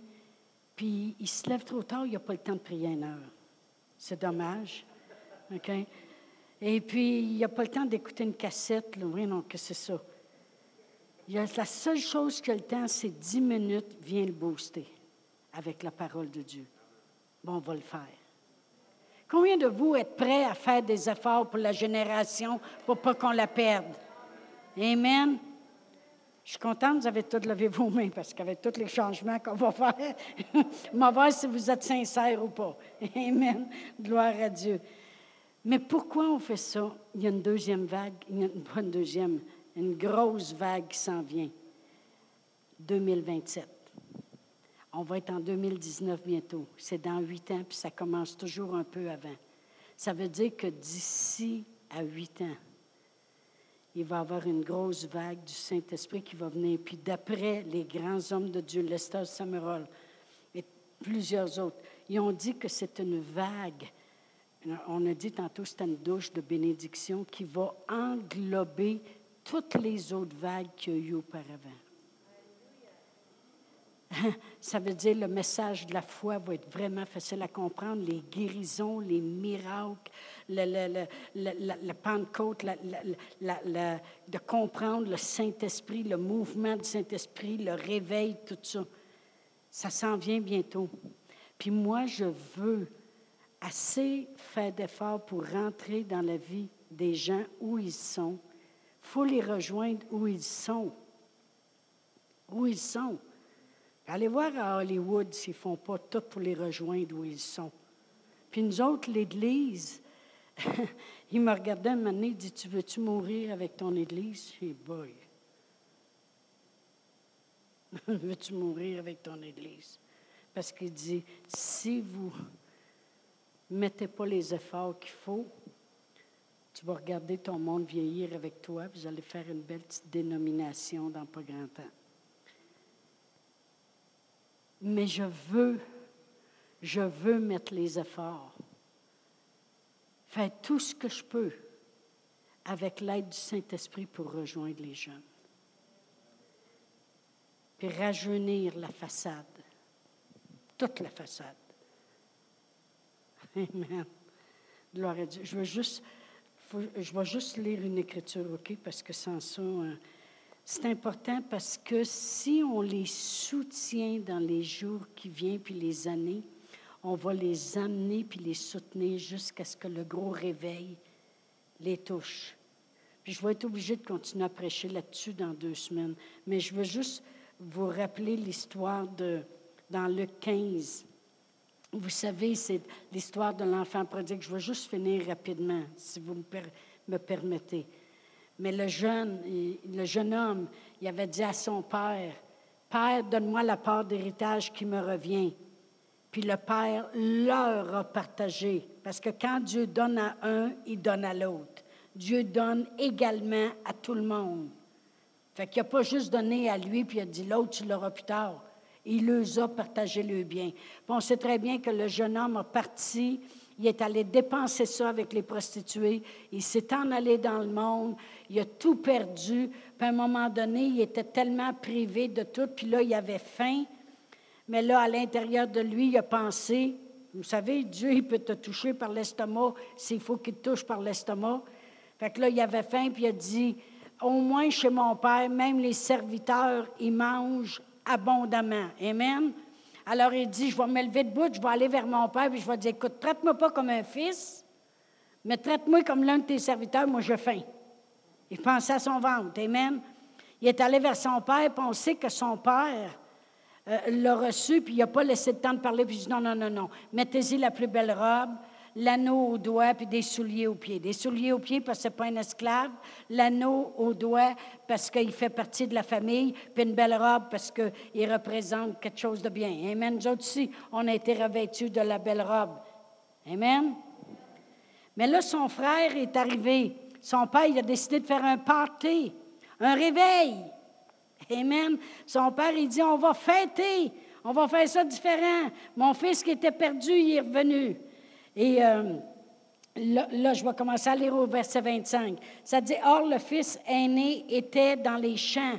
puis il se lève trop tard, il n'a pas le temps de prier une heure. C'est dommage. OK? Et puis, il n'a pas le temps d'écouter une cassette. Oui, non, que c'est ça. La seule chose qu'il a le temps, c'est dix minutes, vient le booster avec la parole de Dieu. Bon, on va le faire. Combien de vous êtes prêts à faire des efforts pour la génération pour pas qu'on la perde? Amen. Je suis contente, vous avez tous levé vos mains parce qu'avec tous les changements qu'on va faire, on va voir si vous êtes sincère ou pas. Amen. Gloire à Dieu. Mais pourquoi on fait ça? Il y a une deuxième vague, il y a une deuxième, une grosse vague qui s'en vient. 2027. On va être en 2019 bientôt. C'est dans huit ans, puis ça commence toujours un peu avant. Ça veut dire que d'ici à huit ans, il va y avoir une grosse vague du Saint-Esprit qui va venir. Puis d'après les grands hommes de Dieu, Lester Summerall et plusieurs autres, ils ont dit que c'est une vague. On a dit tantôt c'était une douche de bénédiction qui va englober toutes les autres vagues qu'il y a eu auparavant. Ça veut dire le message de la foi va être vraiment facile à comprendre. Les guérisons, les miracles, la Pentecôte, de comprendre le Saint-Esprit, le mouvement du Saint-Esprit, le réveil, tout ça. Ça s'en vient bientôt. Puis moi, je veux assez faire d'efforts pour rentrer dans la vie des gens où ils sont. Il faut les rejoindre où ils sont. Où ils sont. Allez voir à Hollywood s'ils ne font pas tout pour les rejoindre où ils sont. Puis nous autres, l'Église, il m'a regardé un moment donné, il dit Tu veux-tu mourir avec ton Église J'ai boy. Veux-tu mourir avec ton Église Parce qu'il dit Si vous ne mettez pas les efforts qu'il faut, tu vas regarder ton monde vieillir avec toi, vous allez faire une belle petite dénomination dans pas grand temps mais je veux, je veux mettre les efforts, faire tout ce que je peux, avec l'aide du Saint-Esprit pour rejoindre les jeunes. Puis rajeunir la façade, toute la façade. Amen. Gloire à Dieu. Je veux juste, je vais juste lire une écriture, OK, parce que sans ça, euh, c'est important parce que si on les soutient dans les jours qui viennent puis les années, on va les amener puis les soutenir jusqu'à ce que le gros réveil les touche. Puis je vais être obligée de continuer à prêcher là-dessus dans deux semaines. Mais je veux juste vous rappeler l'histoire de, dans le 15. Vous savez, c'est l'histoire de l'enfant prodigue. Je veux juste finir rapidement, si vous me permettez. Mais le jeune, le jeune homme, il avait dit à son père, Père, donne-moi la part d'héritage qui me revient. Puis le Père leur a partagé. Parce que quand Dieu donne à un, il donne à l'autre. Dieu donne également à tout le monde. Fait qu'il n'a pas juste donné à lui, puis il a dit l'autre, tu l'auras plus tard. Il les a partagé le bien. on sait très bien que le jeune homme a parti, il est allé dépenser ça avec les prostituées, il s'est en allé dans le monde, il a tout perdu. Puis à un moment donné, il était tellement privé de tout, puis là, il avait faim, mais là, à l'intérieur de lui, il a pensé, vous savez, Dieu, il peut te toucher par l'estomac s'il faut qu'il te touche par l'estomac. Fait que là, il avait faim, puis il a dit, au moins chez mon père, même les serviteurs, ils mangent abondamment. Amen. Alors il dit, je vais me lever debout, je vais aller vers mon père, puis je vais dire, écoute, traite-moi pas comme un fils, mais traite-moi comme l'un de tes serviteurs, moi j'ai faim. Il pensait à son ventre. Amen. Il est allé vers son père, puis que son père euh, l'a reçu, puis il n'a pas laissé le temps de parler, puis il dit non, non, non, non, mettez-y la plus belle robe, l'anneau au doigt, puis des souliers aux pieds. Des souliers aux pieds parce que ce n'est pas un esclave, l'anneau au doigt parce qu'il fait partie de la famille, puis une belle robe parce qu'il représente quelque chose de bien. Amen. Nous autres aussi, on a été revêtus de la belle robe. Amen. Mais là, son frère est arrivé. Son père, il a décidé de faire un party, un réveil. Amen. Son père, il dit, on va fêter, on va faire ça différent. Mon fils qui était perdu, il est revenu. Et euh, là, je vais commencer à lire au verset 25. Ça dit, Or, le fils aîné était dans les champs.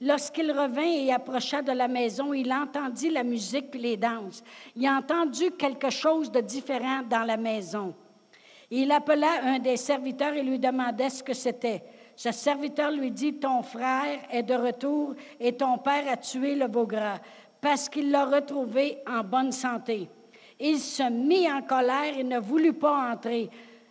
Lorsqu'il revint et approcha de la maison, il entendit la musique et les danses. Il a entendu quelque chose de différent dans la maison. Il appela un des serviteurs et lui demandait ce que c'était. Ce serviteur lui dit, Ton frère est de retour et ton père a tué le beau gras parce qu'il l'a retrouvé en bonne santé. Il se mit en colère et ne voulut pas entrer.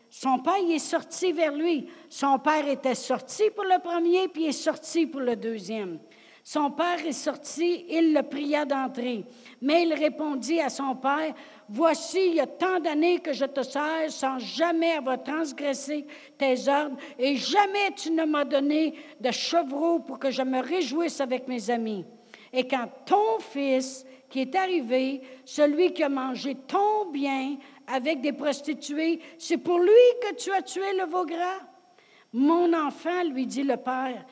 Son père est sorti vers lui. Son père était sorti pour le premier, puis est sorti pour le deuxième. Son père est sorti, il le pria d'entrer. Mais il répondit à son père, Voici, il y a tant d'années que je te sers sans jamais avoir transgressé tes ordres, et jamais tu ne m'as donné de chevreau pour que je me réjouisse avec mes amis. Et quand ton fils qui est arrivé, celui qui a mangé ton bien avec des prostituées, c'est pour lui que tu as tué le veau gras? Mon enfant, lui dit le Père,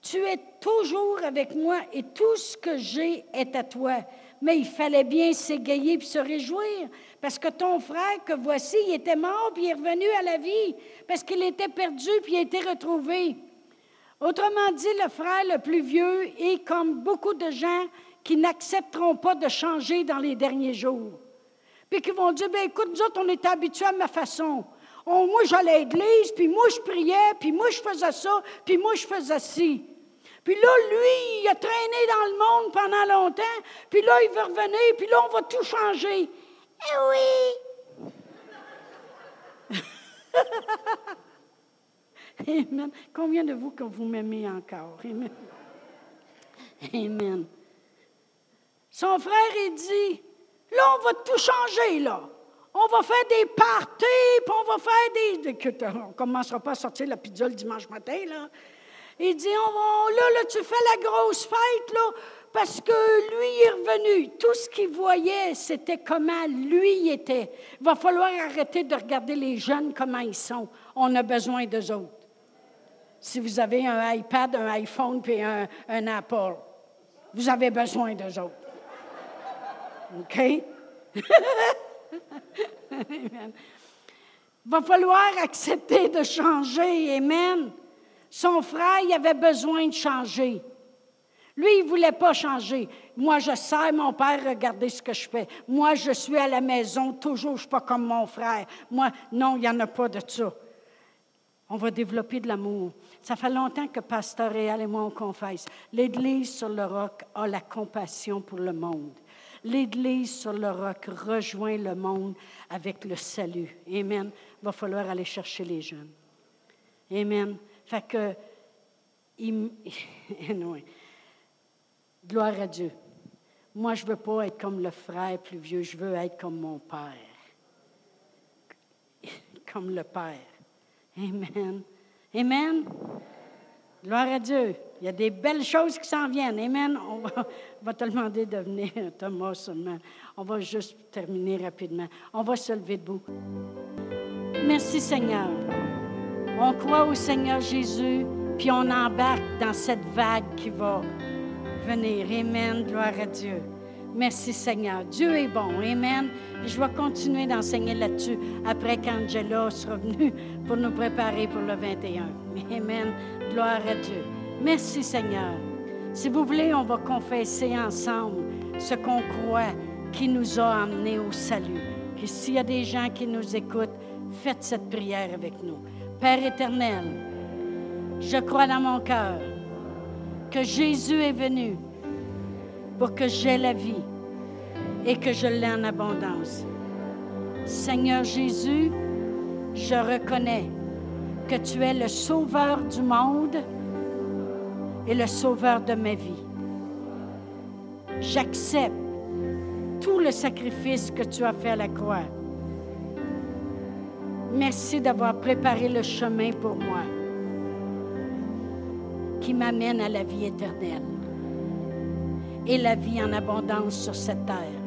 tu es toujours avec moi et tout ce que j'ai est à toi mais il fallait bien s'égayer et se réjouir, parce que ton frère que voici, il était mort puis il est revenu à la vie, parce qu'il était perdu puis il a été retrouvé. Autrement dit, le frère le plus vieux est comme beaucoup de gens qui n'accepteront pas de changer dans les derniers jours. Puis qui vont dire, ben écoute, nous autres, on est habitués à ma façon. moi, j'allais à l'église, puis moi, je priais, puis moi, je faisais ça, puis moi, je faisais ci. Puis là, lui, il a traîné dans le monde pendant longtemps. Puis là, il veut revenir. Puis là, on va tout changer. Eh oui! Amen. Combien de vous que vous m'aimez encore? Amen. Amen. Son frère, il dit, là, on va tout changer, là. On va faire des parties, puis on va faire des... On ne commencera pas à sortir la pizza le dimanche matin, là. Il dit, on là, là, tu fais la grosse fête, là, parce que lui est revenu. Tout ce qu'il voyait, c'était comment lui était. Il va falloir arrêter de regarder les jeunes, comment ils sont. On a besoin d'eux autres. Si vous avez un iPad, un iPhone puis un, un Apple, vous avez besoin d'eux autres. OK? Va falloir accepter de changer. Amen. Son frère, il avait besoin de changer. Lui, il ne voulait pas changer. Moi, je sais, mon père, regardez ce que je fais. Moi, je suis à la maison, toujours, je ne suis pas comme mon frère. Moi, non, il n'y en a pas de ça. On va développer de l'amour. Ça fait longtemps que Pasteur Réal et moi, on confesse. L'Église sur le roc a la compassion pour le monde. L'Église sur le roc rejoint le monde avec le salut. Amen. Il va falloir aller chercher les jeunes. Amen. Fait que, gloire à Dieu. Moi, je ne veux pas être comme le frère plus vieux, je veux être comme mon père. Comme le père. Amen. Amen. Gloire à Dieu. Il y a des belles choses qui s'en viennent. Amen. On va, te demander de venir, Thomas, seulement. On va juste terminer rapidement. On va se lever debout. Merci, Seigneur. On croit au Seigneur Jésus, puis on embarque dans cette vague qui va venir. Amen. Gloire à Dieu. Merci Seigneur. Dieu est bon. Amen. je vais continuer d'enseigner là-dessus après qu'Angela sera venue pour nous préparer pour le 21. Amen. Gloire à Dieu. Merci Seigneur. Si vous voulez, on va confesser ensemble ce qu'on croit qui nous a amenés au salut. Et s'il y a des gens qui nous écoutent, faites cette prière avec nous. Père éternel, je crois dans mon cœur que Jésus est venu pour que j'aie la vie et que je l'ai en abondance. Seigneur Jésus, je reconnais que tu es le sauveur du monde et le sauveur de ma vie. J'accepte tout le sacrifice que tu as fait à la croix. Merci d'avoir préparé le chemin pour moi qui m'amène à la vie éternelle et la vie en abondance sur cette terre.